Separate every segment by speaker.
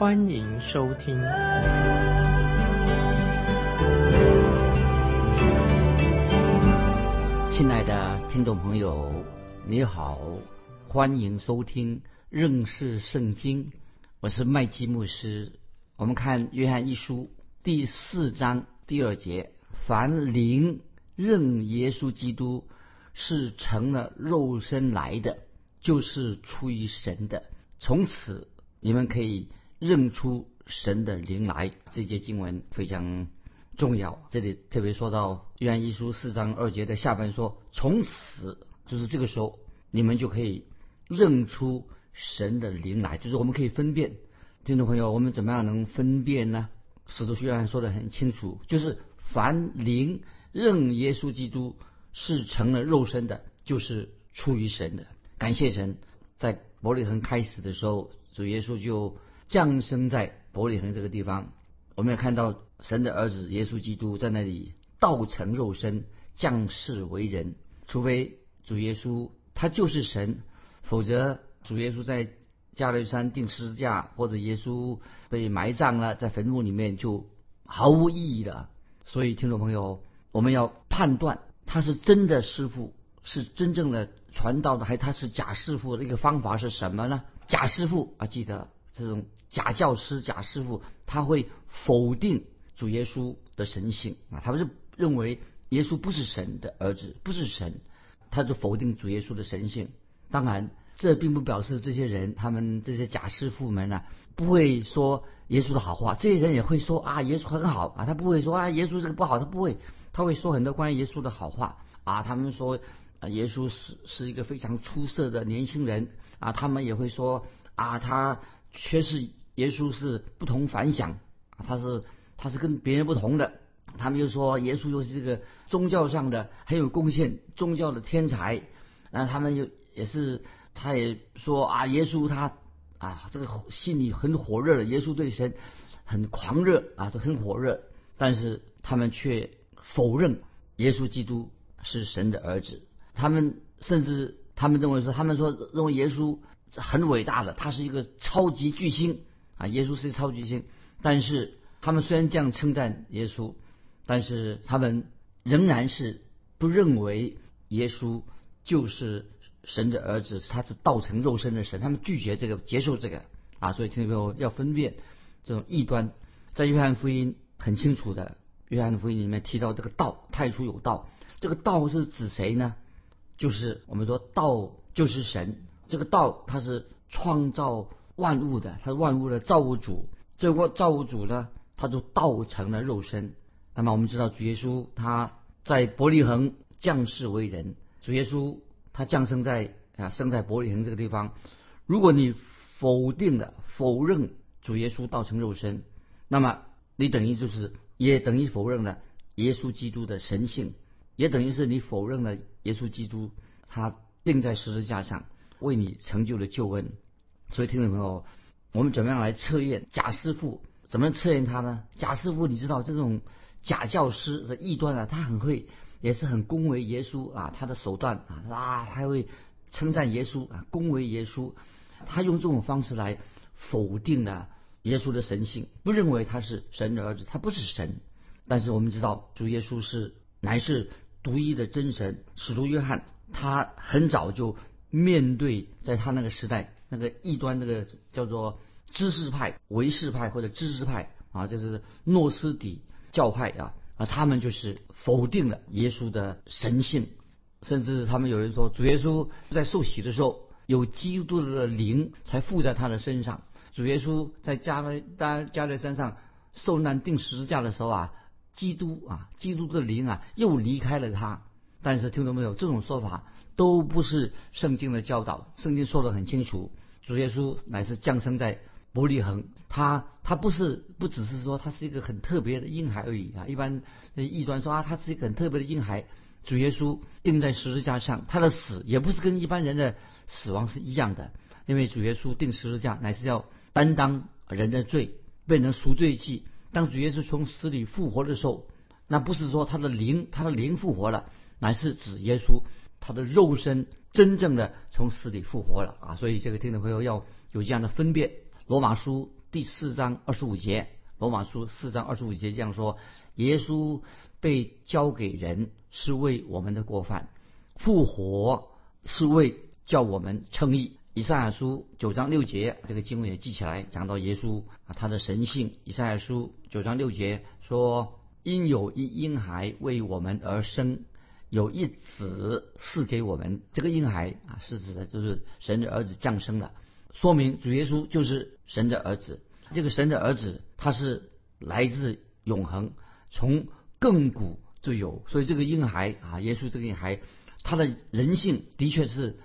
Speaker 1: 欢迎收听。
Speaker 2: 亲爱的听众朋友，你好，欢迎收听认识圣经。我是麦基牧师。我们看约翰一书第四章第二节：凡灵。认耶稣基督是成了肉身来的，就是出于神的。从此你们可以认出神的灵来。这节经文非常重要。这里特别说到约翰一书四章二节的下半说：“从此就是这个时候，你们就可以认出神的灵来。”就是我们可以分辨。听众朋友，我们怎么样能分辨呢？使徒约翰说的很清楚，就是凡灵。认耶稣基督是成了肉身的，就是出于神的。感谢神，在伯利恒开始的时候，主耶稣就降生在伯利恒这个地方。我们要看到神的儿子耶稣基督在那里道成肉身，降世为人。除非主耶稣他就是神，否则主耶稣在加略山定十字架，或者耶稣被埋葬了在坟墓里面，就毫无意义了。所以，听众朋友。我们要判断他是真的师傅，是真正的传道的，还他是假师傅的一个方法是什么呢？假师傅啊，记得这种假教师、假师傅，他会否定主耶稣的神性啊，他不是认为耶稣不是神的儿子，不是神，他就否定主耶稣的神性。当然，这并不表示这些人，他们这些假师傅们呢，不会说耶稣的好话。这些人也会说啊，耶稣很好啊，他不会说啊，耶稣这个不好，他不会。他会说很多关于耶稣的好话啊，他们说啊，耶稣是是一个非常出色的年轻人啊，他们也会说啊，他确实耶稣是不同凡响，他是他是跟别人不同的。他们又说耶稣又是这个宗教上的很有贡献，宗教的天才。然后他们又也是，他也说啊，耶稣他啊这个心里很火热的，耶稣对神很狂热啊，都很火热，但是他们却。否认耶稣基督是神的儿子，他们甚至他们认为说，他们说认为耶稣很伟大的，他是一个超级巨星啊，耶稣是超级星。但是他们虽然这样称赞耶稣，但是他们仍然是不认为耶稣就是神的儿子，他是道成肉身的神，他们拒绝这个，接受这个啊。所以听众朋友要分辨这种异端，在约翰福音很清楚的。约翰福音里面提到这个道，太初有道，这个道是指谁呢？就是我们说道就是神，这个道它是创造万物的，它是万物的造物主。这个造物主呢，他就道成了肉身。那么我们知道主耶稣他在伯利恒降世为人，主耶稣他降生在啊生在伯利恒这个地方。如果你否定了、否认主耶稣道成肉身，那么你等于就是。也等于否认了耶稣基督的神性，也等于是你否认了耶稣基督他钉在十字架上为你成就了救恩。所以听众朋友，我们怎么样来测验假师傅？怎么测验他呢？假师傅，你知道这种假教师的异端啊，他很会，也是很恭维耶稣啊，他的手段啊啊，他会称赞耶稣啊，恭维耶稣，他用这种方式来否定了。耶稣的神性不认为他是神的儿子，他不是神。但是我们知道主耶稣是乃是独一的真神。使徒约翰他很早就面对在他那个时代那个异端那个叫做知识派、唯识派或者知识派啊，就是诺斯底教派啊啊，他们就是否定了耶稣的神性，甚至他们有人说主耶稣在受洗的时候有基督的灵才附在他的身上。主耶稣在加勒加加勒山上受难钉十字架的时候啊，基督啊，基督的灵啊又离开了他。但是听到没有？这种说法都不是圣经的教导。圣经说得很清楚，主耶稣乃是降生在伯利恒，他他不是不只是说他是一个很特别的婴孩而已啊。一般异端说啊，他是一个很特别的婴孩。主耶稣钉在十字架上，他的死也不是跟一般人的死亡是一样的，因为主耶稣钉十字架乃是要担当人的罪，变成赎罪祭。当主耶稣从死里复活的时候，那不是说他的灵，他的灵复活了，乃是指耶稣他的肉身真正的从死里复活了啊！所以这个听众朋友要有这样的分辨。罗马书第四章二十五节，罗马书四章二十五节这样说：耶稣被交给人。是为我们的过犯，复活是为叫我们称义。以赛亚书九章六节这个经文也记起来，讲到耶稣啊他的神性。以赛亚书九章六节说：“因有一婴孩为我们而生，有一子赐给我们。”这个婴孩啊是指的就是神的儿子降生了，说明主耶稣就是神的儿子。这个神的儿子他是来自永恒，从亘古。就有，所以这个婴孩啊，耶稣这个婴孩，他的人性的确是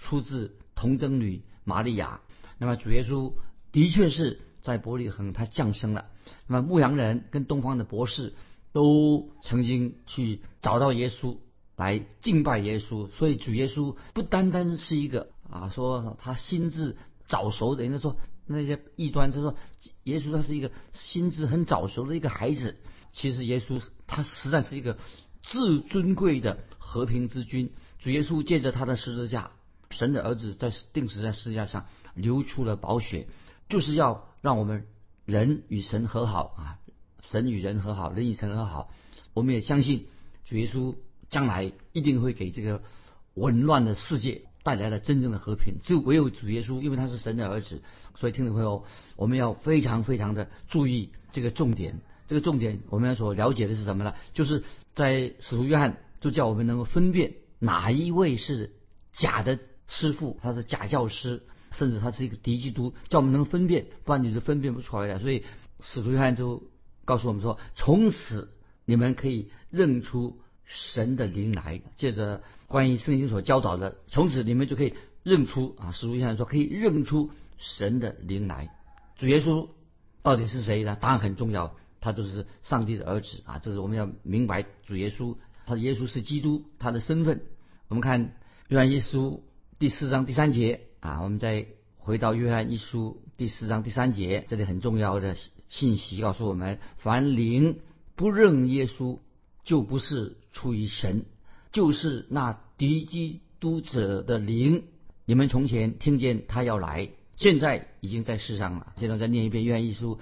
Speaker 2: 出自童贞女玛利亚。那么主耶稣的确是在伯利恒他降生了。那么牧羊人跟东方的博士都曾经去找到耶稣来敬拜耶稣。所以主耶稣不单单是一个啊，说他心智早熟的，人家说那些异端，他说耶稣他是一个心智很早熟的一个孩子。其实耶稣他实在是一个至尊贵的和平之君。主耶稣借着他的十字架，神的儿子在定时在十字架上流出了宝血，就是要让我们人与神和好啊，神与人和好，人与神和好。我们也相信主耶稣将来一定会给这个紊乱的世界带来了真正的和平。只有唯有主耶稣，因为他是神的儿子，所以听众朋友，我们要非常非常的注意这个重点。这个重点，我们所了解的是什么呢？就是在使徒约翰就叫我们能够分辨哪一位是假的师傅，他是假教师，甚至他是一个敌基督，叫我们能分辨，不然你是分辨不出来的。所以使徒约翰就告诉我们说：从此你们可以认出神的灵来。借着关于圣经所教导的，从此你们就可以认出啊，使徒约翰说可以认出神的灵来。主耶稣到底是谁呢？答案很重要。他就是上帝的儿子啊！这是我们要明白主耶稣，他的耶稣是基督，他的身份。我们看约翰一书第四章第三节啊，我们再回到约翰一书第四章第三节，这里很重要的信息告诉我们：凡灵不认耶稣，就不是出于神，就是那敌基督者的灵。你们从前听见他要来，现在已经在世上了。现在再念一遍约翰一书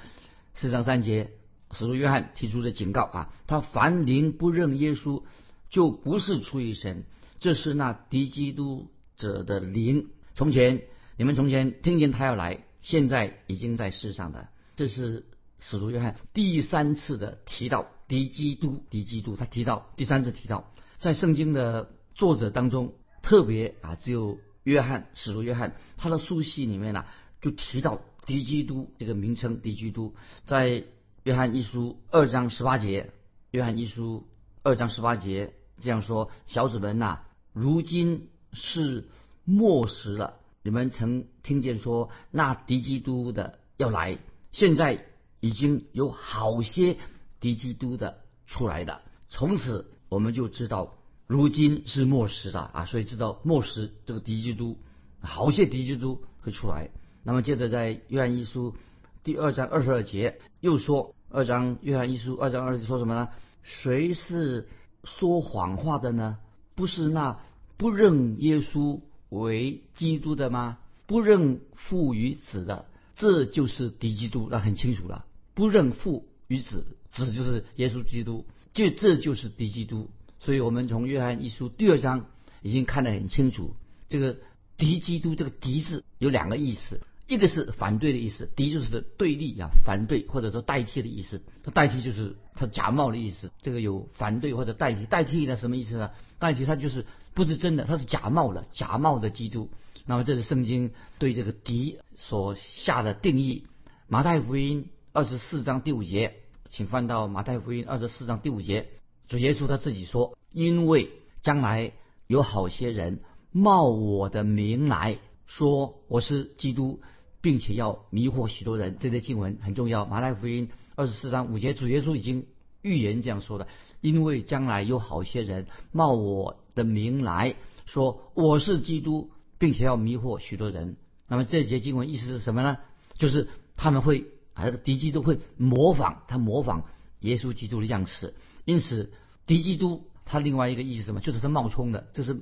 Speaker 2: 四章三节。使徒约翰提出的警告啊，他凡灵不认耶稣，就不是出于神，这是那敌基督者的灵。从前你们从前听见他要来，现在已经在世上的。这是使徒约翰第三次的提到敌基督，敌基督，他提到第三次提到，在圣经的作者当中，特别啊，只有约翰，使徒约翰，他的书信里面呢，就提到敌基督这个名称，敌基督在。约翰一书二章十八节，约翰一书二章十八节这样说：“小子们呐，如今是末时了。你们曾听见说那敌基督的要来，现在已经有好些敌基督的出来的。从此我们就知道，如今是末时了啊！所以知道末时这个敌基督，好些敌基督会出来。那么接着在约翰一书。”第二章二十二节又说，二章约翰一书二章二节说什么呢？谁是说谎话的呢？不是那不认耶稣为基督的吗？不认父与子的，这就是敌基督。那很清楚了，不认父与子，子就是耶稣基督，就这就是敌基督。所以我们从约翰一书第二章已经看得很清楚，这个敌基督这个敌字有两个意思。一个是反对的意思，敌就是对立啊，反对或者说代替的意思。它代替就是它假冒的意思。这个有反对或者代替，代替的什么意思呢？代替它就是不是真的，它是假冒的，假冒的基督。那么这是圣经对这个敌所下的定义。马太福音二十四章第五节，请翻到马太福音二十四章第五节，主耶稣他自己说：“因为将来有好些人冒我的名来说我是基督。”并且要迷惑许多人。这些经文很重要。马太福音二十四章五节，主耶稣已经预言这样说的：因为将来有好些人冒我的名来说我是基督，并且要迷惑许多人。那么这节经文意思是什么呢？就是他们会啊，敌基督会模仿他模仿耶稣基督的样式。因此，敌基督他另外一个意思什么？就是他冒充的，这是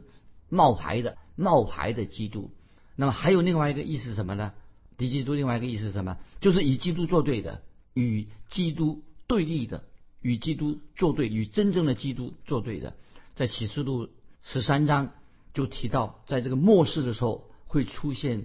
Speaker 2: 冒牌的冒牌的基督。那么还有另外一个意思什么呢？敌基督另外一个意思是什么？就是与基督作对的，与基督对立的，与基督作对，与真正的基督作对的。在启示录十三章就提到，在这个末世的时候会出现。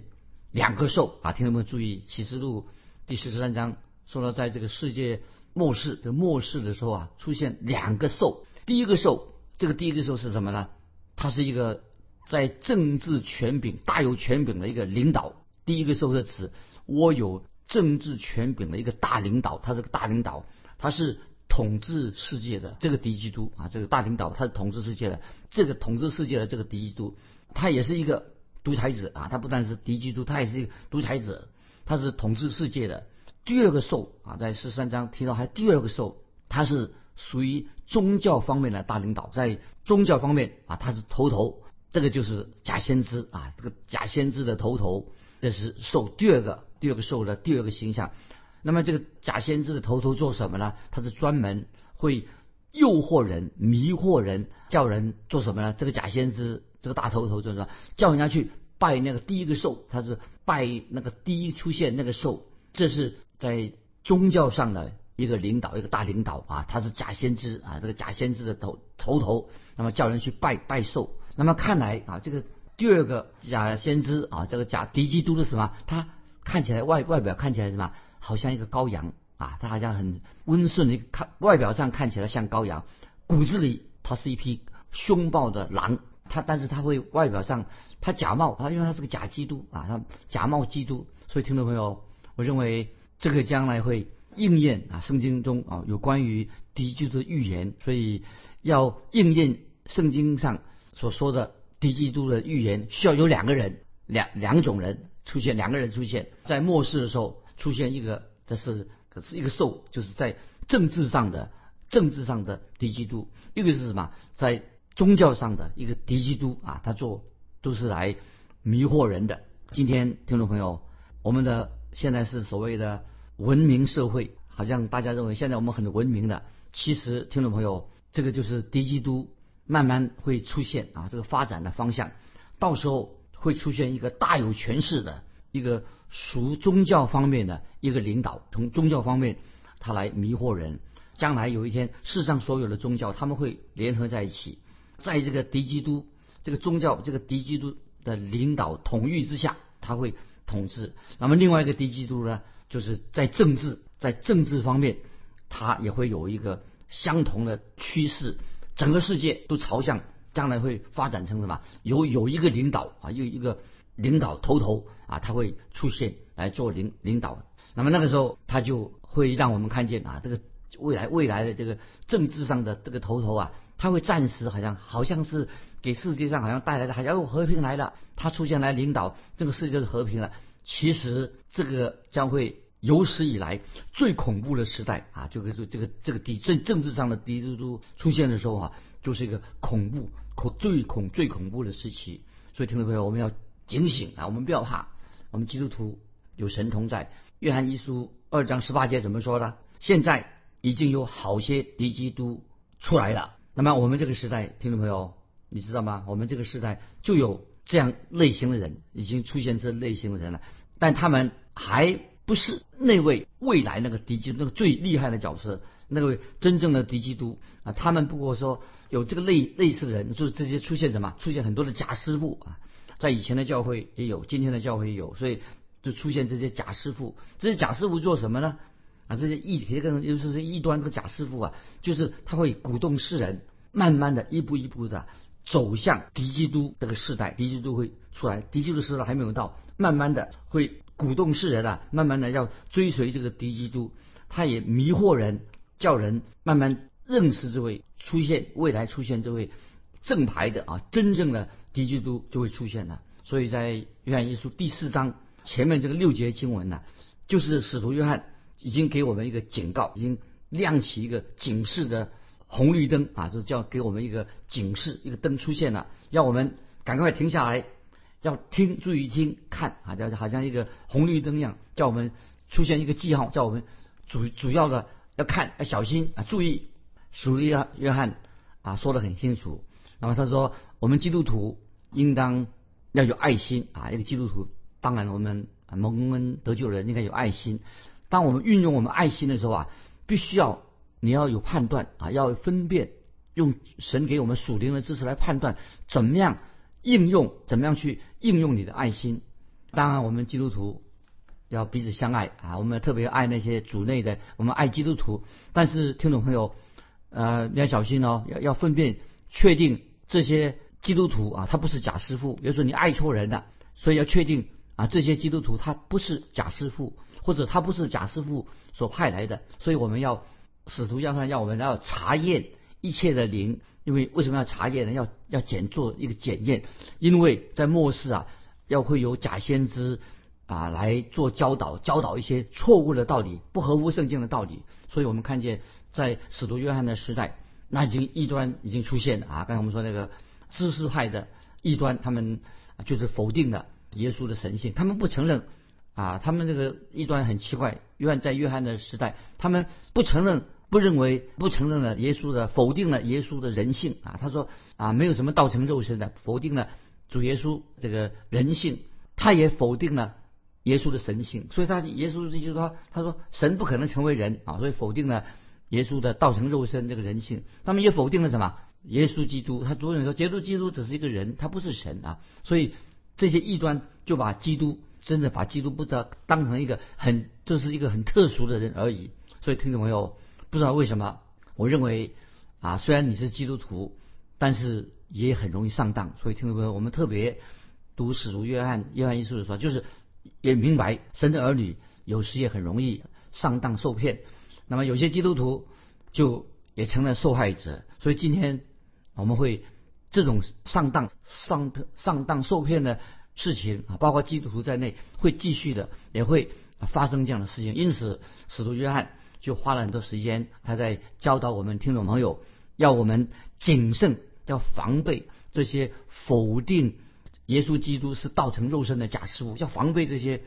Speaker 2: 两个兽啊，听众们注意，启示录第十三章说到，在这个世界末世的末世的时候啊，出现两个兽。第一个兽，这个第一个兽是什么呢？它是一个在政治权柄大有权柄的一个领导。第一个兽是指我有政治权柄的一个大领导，他是个大领导，他是统治世界的这个敌基督啊，这个大领导他是统治世界的这个统治世界的这个敌基督，他也是一个。独裁者啊，他不但是敌基督，他也是一个独裁者，他是统治世界的。第二个兽啊，在十三章提到还第二个兽，他是属于宗教方面的大领导，在宗教方面啊，他是头头，这个就是假先知啊，这个假先知的头头，这是兽第二个第二个兽的第二个形象。那么这个假先知的头头做什么呢？他是专门会诱惑人、迷惑人，叫人做什么呢？这个假先知。这个大头头就是说，叫人家去拜那个第一个兽，他是拜那个第一出现那个兽，这是在宗教上的一个领导，一个大领导啊，他是假先知啊，这个假先知的头头头，那么叫人去拜拜兽。那么看来啊，这个第二个假先知啊，这个假敌基督是什么？他看起来外外表看起来什么？好像一个羔羊啊，他好像很温顺的看，外表上看起来像羔羊，骨子里他是一匹凶暴的狼。他但是他会外表上他假冒他，因为他是个假基督啊，他假冒基督，所以听众朋友，我认为这个将来会应验啊，圣经中啊有关于敌基督的预言，所以要应验圣经上所说的敌基督的预言，需要有两个人两两种人出现，两个人出现。在末世的时候出现一个，这是可是一个兽，就是在政治上的政治上的敌基督，一个是什么？在。宗教上的一个敌基督啊，他做都是来迷惑人的。今天听众朋友，我们的现在是所谓的文明社会，好像大家认为现在我们很文明的，其实听众朋友，这个就是敌基督慢慢会出现啊，这个发展的方向，到时候会出现一个大有权势的一个属宗教方面的一个领导，从宗教方面他来迷惑人。将来有一天，世上所有的宗教他们会联合在一起。在这个敌基督这个宗教这个敌基督的领导统御之下，他会统治。那么另外一个敌基督呢，就是在政治在政治方面，他也会有一个相同的趋势。整个世界都朝向将来会发展成什么？有有一个领导啊，有一个领导头头啊，他会出现来做领领导。那么那个时候，他就会让我们看见啊，这个未来未来的这个政治上的这个头头啊。他会暂时好像好像是给世界上好像带来的好像和平来了，他出现来领导这个世界就是和平了。其实这个将会有史以来最恐怖的时代啊！这个这个这个敌最政治上的敌都都出现的时候啊，就是一个恐怖恐最恐最恐怖的时期。所以听众朋友，我们要警醒啊！我们不要怕，我们基督徒有神同在。约翰一书二章十八节怎么说的？现在已经有好些敌基督出来了。那么我们这个时代，听众朋友，你知道吗？我们这个时代就有这样类型的人，已经出现这类型的人了。但他们还不是那位未来那个敌基督那个最厉害的角色，那位真正的敌基督啊。他们不过说有这个类类似的人，就是这些出现什么？出现很多的假师傅啊，在以前的教会也有，今天的教会也有，所以就出现这些假师傅。这些假师傅做什么呢？啊，这些异别个就是这异端，这个假师傅啊，就是他会鼓动世人，慢慢的一步一步的走向敌基督这个时代，敌基督会出来，敌基督时代还没有到，慢慢的会鼓动世人啊，慢慢的要追随这个敌基督，他也迷惑人，叫人慢慢认识这位出现未来出现这位正牌的啊，真正的敌基督就会出现了。所以在约翰一书第四章前面这个六节经文呢，就是使徒约翰已经给我们一个警告，已经亮起一个警示的红绿灯啊，就是叫给我们一个警示，一个灯出现了，要我们赶快停下来，要听，注意听，看啊，就好像一个红绿灯一样，叫我们出现一个记号，叫我们主主要的要看，要小心啊，注意。使徒约约翰啊说的很清楚，那么他说，我们基督徒应当要有爱心啊，一个基督徒，当然我们蒙恩得救的人应该有爱心。当我们运用我们爱心的时候啊，必须要你要有判断啊，要分辨，用神给我们属灵的知识来判断怎么样应用，怎么样去应用你的爱心。当然，我们基督徒要彼此相爱啊，我们特别爱那些主内的，我们爱基督徒。但是，听众朋友。呃，你要小心哦，要要分辨确定这些基督徒啊，他不是假师傅。比如说你爱错人了，所以要确定啊，这些基督徒他不是假师傅，或者他不是假师傅所派来的。所以我们要使徒要他要我们要查验一切的灵，因为为什么要查验呢？要要检做一个检验，因为在末世啊，要会有假先知啊来做教导，教导一些错误的道理，不合乎圣经的道理。所以我们看见。在使徒约翰的时代，那已经异端已经出现了啊！刚才我们说那个知识派的异端，他们就是否定了耶稣的神性，他们不承认啊，他们这个异端很奇怪。约翰在约翰的时代，他们不承认、不认为、不承认了耶稣的，否定了耶稣的人性啊！他说啊，没有什么道成肉身的，否定了主耶稣这个人性，他也否定了耶稣的神性，所以他耶稣就是说，他说神不可能成为人啊，所以否定了。耶稣的道成肉身这个人性，他们也否定了什么？耶稣基督，他主人说，耶稣基督只是一个人，他不是神啊。所以这些异端就把基督真的把基督不知道当成一个很，这是一个很特殊的人而已。所以听众朋友，不知道为什么，我认为啊，虽然你是基督徒，但是也很容易上当。所以听众朋友，我们特别读使徒约翰约翰一书的时候，就是也明白神的儿女有时也很容易上当受骗。那么有些基督徒就也成了受害者，所以今天我们会这种上当、上上当受骗的事情啊，包括基督徒在内，会继续的，也会发生这样的事情。因此，使徒约翰就花了很多时间，他在教导我们听众朋友，要我们谨慎，要防备这些否定耶稣基督是道成肉身的假师傅，要防备这些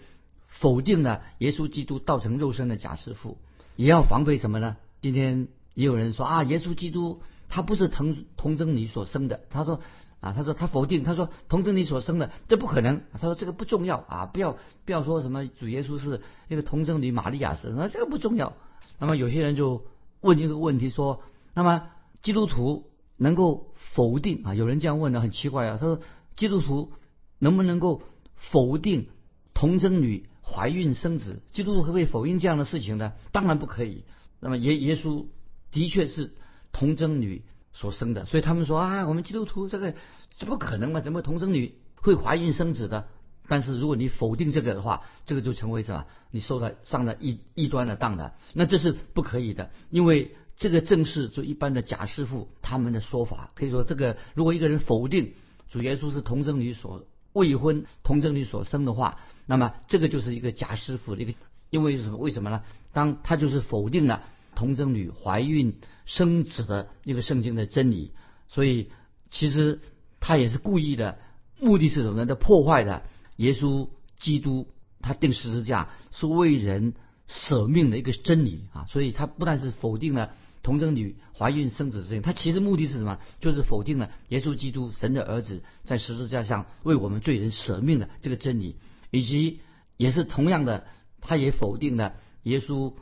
Speaker 2: 否定了耶稣基督道成肉身的假师傅。也要防备什么呢？今天也有人说啊，耶稣基督他不是童童贞女所生的。他说啊，他说他否定，他说童贞女所生的这不可能。他说这个不重要啊，不要不要说什么主耶稣是那个童贞女玛利亚生，那这个不重要。那么有些人就问这个问题说，那么基督徒能够否定啊？有人这样问的很奇怪啊。他说基督徒能不能够否定童贞女？怀孕生子，基督徒可不可以否认这样的事情呢？当然不可以。那么耶耶稣的确是童贞女所生的，所以他们说啊，我们基督徒这个这不可能嘛？怎么童贞女会怀孕生子的？但是如果你否定这个的话，这个就成为什么？你受了上了异异端的当的，那这是不可以的。因为这个正是就一般的假师傅他们的说法。可以说，这个如果一个人否定主耶稣是童贞女所未婚童贞女所生的话，那么这个就是一个假师傅的一个，因为什么？为什么呢？当他就是否定了童贞女怀孕生子的一个圣经的真理，所以其实他也是故意的，目的是什么呢？的破坏的耶稣基督他定十字架是为人舍命的一个真理啊！所以他不但是否定了童贞女怀孕生子的事情，他其实目的是什么？就是否定了耶稣基督神的儿子在十字架上为我们罪人舍命的这个真理。以及也是同样的，他也否定了耶稣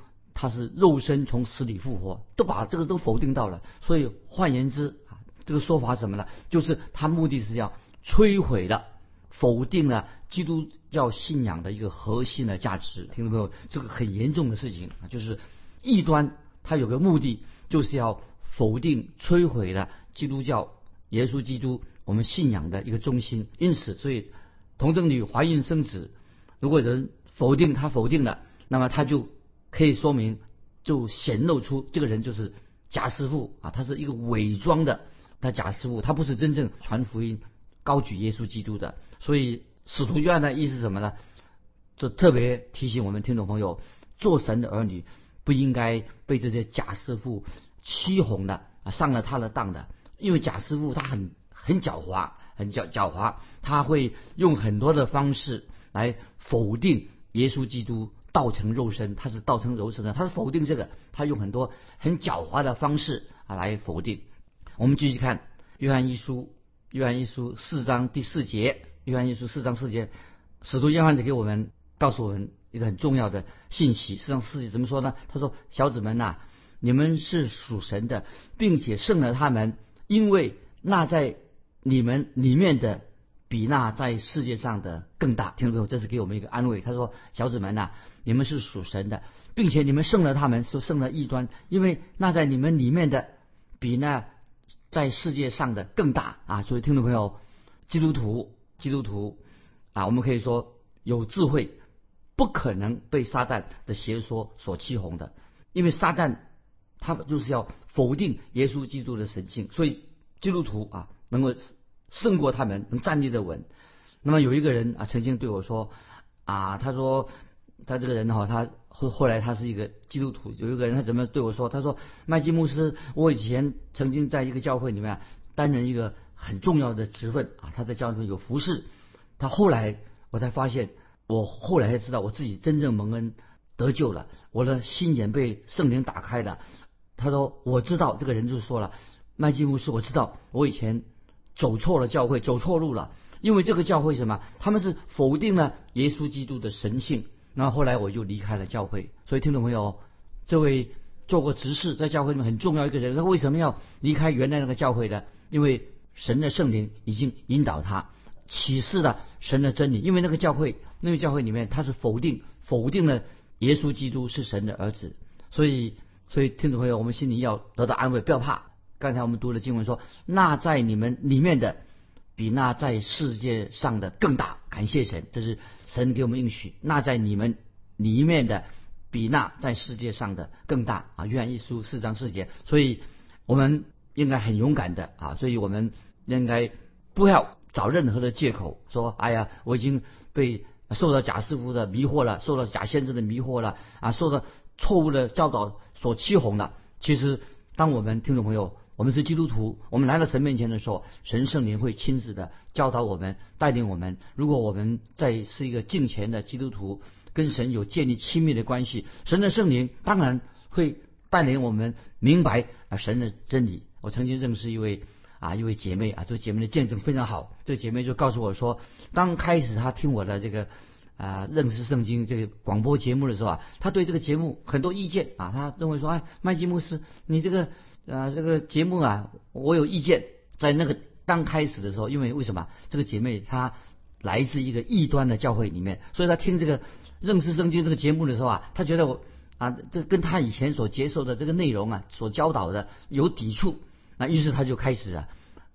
Speaker 2: 他是肉身从死里复活，都把这个都否定到了。所以换言之啊，这个说法什么呢？就是他目的是要摧毁了、否定了基督教信仰的一个核心的价值。听到没有？这个很严重的事情啊，就是异端，它有个目的就是要否定、摧毁了基督教耶稣基督我们信仰的一个中心。因此，所以。童贞女怀孕生子，如果人否定他否定了，那么他就可以说明，就显露出这个人就是假师傅啊，他是一个伪装的，他假师傅，他不是真正传福音、高举耶稣基督的。所以使徒约翰的意思是什么呢？就特别提醒我们听众朋友，做神的儿女不应该被这些假师傅欺哄的啊，上了他的当的。因为假师傅他很很狡猾，很狡狡猾，他会用很多的方式来否定耶稣基督道成肉身，他是道成肉身的，他是否定这个，他用很多很狡猾的方式啊来否定。我们继续看约翰一书，约翰一书四章第四节，约翰一书四章四节，使徒约翰子给我们告诉我们一个很重要的信息。四章四节怎么说呢？他说：“小子们呐，你们是属神的，并且胜了他们。”因为那在你们里面的比那在世界上的更大，听众朋友，这是给我们一个安慰。他说：“小子们呐，你们是属神的，并且你们胜了他们，说胜了异端。因为那在你们里面的比那在世界上的更大啊！所以，听众朋友，基督徒，基督徒啊，我们可以说有智慧，不可能被撒旦的邪说所欺哄的，因为撒旦。”他就是要否定耶稣基督的神性，所以基督徒啊能够胜过他们，能站立的稳。那么有一个人啊曾经对我说啊，他说他这个人哈，他后后来他是一个基督徒。有一个人他怎么对我说？他说麦基牧师，我以前曾经在一个教会里面担任一个很重要的职分啊，他在教会有服侍。他后来我才发现，我后来才知道我自己真正蒙恩得救了，我的心眼被圣灵打开的。他说：“我知道这个人就说了，麦基牧师，我知道我以前走错了教会，走错路了。因为这个教会什么？他们是否定了耶稣基督的神性。那后来我就离开了教会。所以听众朋友，这位做过执事，在教会里面很重要一个人，他为什么要离开原来那个教会的？因为神的圣灵已经引导他启示了神的真理。因为那个教会，那个教会里面他是否定否定了耶稣基督是神的儿子，所以。”所以，听众朋友，我们心里要得到安慰，不要怕。刚才我们读的经文说：“那在你们里面的，比那在世界上的更大。”感谢神，这是神给我们应许。那在你们里面的，比那在世界上的更大啊！约翰一书四章四节。所以，我们应该很勇敢的啊！所以我们应该不要找任何的借口说：“哎呀，我已经被受到假师傅的迷惑了，受到假先知的迷惑了啊，受到错误的教导。”所欺哄了，其实当我们听众朋友，我们是基督徒，我们来到神面前的时候，神圣灵会亲自的教导我们，带领我们。如果我们在是一个敬虔的基督徒，跟神有建立亲密的关系，神的圣灵当然会带领我们明白啊神的真理。我曾经认识一位啊一位姐妹啊，这姐妹的见证非常好。这姐妹就告诉我说，刚开始她听我的这个。啊，认识圣经这个广播节目的时候啊，他对这个节目很多意见啊，他认为说，哎，麦基牧师，你这个啊这个节目啊，我有意见。在那个刚开始的时候，因为为什么这个姐妹她来自一个异端的教会里面，所以她听这个认识圣经这个节目的时候啊，她觉得我啊这跟她以前所接受的这个内容啊，所教导的有抵触。那于是她就开始啊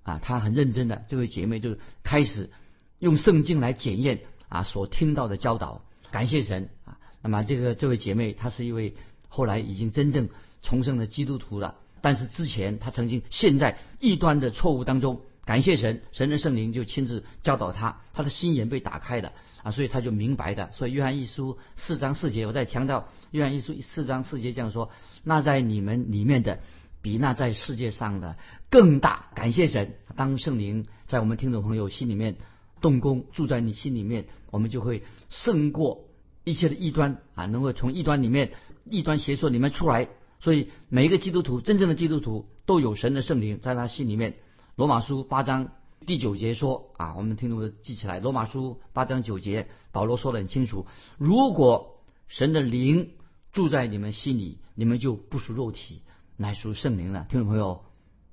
Speaker 2: 啊，她很认真的这位姐妹就开始用圣经来检验。啊，所听到的教导，感谢神啊。那么这个这位姐妹，她是一位后来已经真正重生的基督徒了。但是之前她曾经陷在异端的错误当中，感谢神，神的圣灵就亲自教导她，她的心眼被打开了啊，所以她就明白的。所以约翰一书四章四节，我在强调约翰一书四章四节这样说：那在你们里面的，比那在世界上的更大。感谢神，当圣灵在我们听众朋友心里面。动工住在你心里面，我们就会胜过一切的异端啊！能够从异端里面、异端邪说里面出来。所以每一个基督徒，真正的基督徒都有神的圣灵在他心里面。罗马书八章第九节说啊，我们听众记起来。罗马书八章九节，保罗说的很清楚：如果神的灵住在你们心里，你们就不属肉体，乃属圣灵了。听众朋友，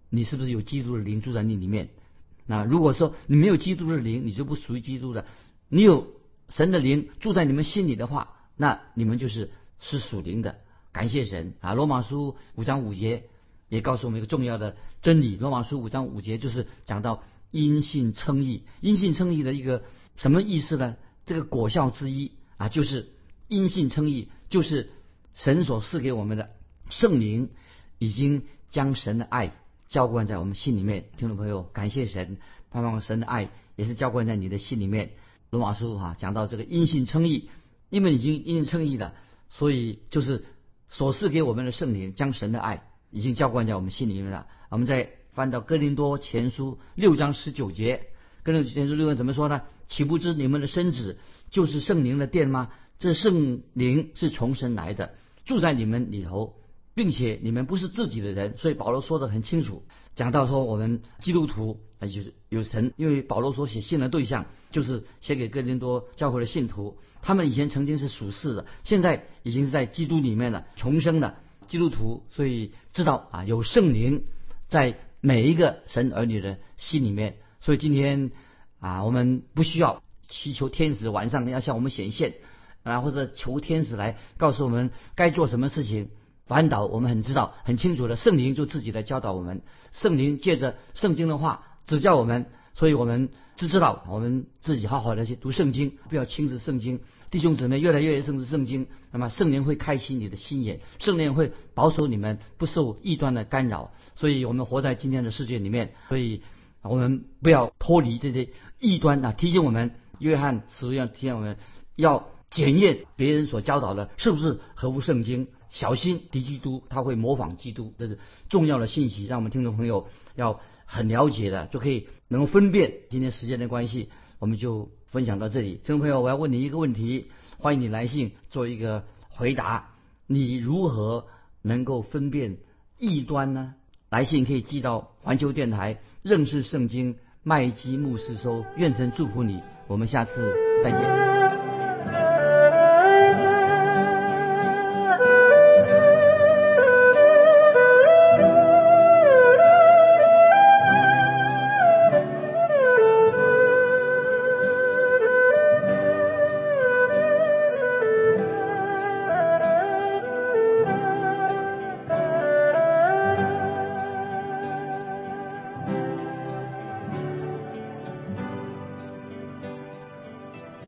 Speaker 2: 你是不是有基督的灵住在你里面？那如果说你没有基督的灵，你就不属于基督的；你有神的灵住在你们心里的话，那你们就是是属灵的。感谢神啊！罗马书五章五节也告诉我们一个重要的真理。罗马书五章五节就是讲到因信称义，因信称义的一个什么意思呢？这个果效之一啊，就是因信称义，就是神所赐给我们的圣灵已经将神的爱。浇灌在我们心里面，听众朋友，感谢神，盼望神的爱也是浇灌在你的心里面。罗马书哈讲到这个因信称义，因为已经因信称义了，所以就是所赐给我们的圣灵，将神的爱已经浇灌在我们心里面了。我们再翻到哥林多前书六章十九节，哥林多前书六章怎么说呢？岂不知你们的身子就是圣灵的殿吗？这圣灵是从神来的，住在你们里头，并且你们不是自己的人。所以保罗说的很清楚，讲到说我们基督徒啊，就是有神，因为保罗所写信的对象就是写给哥林多教会的信徒，他们以前曾经是属世的，现在已经是在基督里面了，重生的基督徒，所以知道啊有圣灵在每一个神儿女的心里面。所以今天啊，我们不需要祈求天使晚上要向我们显现。啊，或者求天使来告诉我们该做什么事情。反倒我们很知道、很清楚的，圣灵就自己来教导我们。圣灵借着圣经的话指教我们，所以我们只知道我们自己好好的去读圣经，不要轻视圣经。弟兄姊妹越来越认识圣经，那么圣灵会开启你的心眼，圣灵会保守你们不受异端的干扰。所以我们活在今天的世界里面，所以我们不要脱离这些异端啊！提醒我们，约翰实际上提醒我们要。检验别人所教导的是不是合乎圣经，小心敌基督，他会模仿基督，这是重要的信息，让我们听众朋友要很了解的，就可以能够分辨。今天时间的关系，我们就分享到这里。听众朋友，我要问你一个问题，欢迎你来信做一个回答：你如何能够分辨异端呢？来信可以寄到环球电台认识圣经麦基牧师收。愿神祝福你，我们下次再见。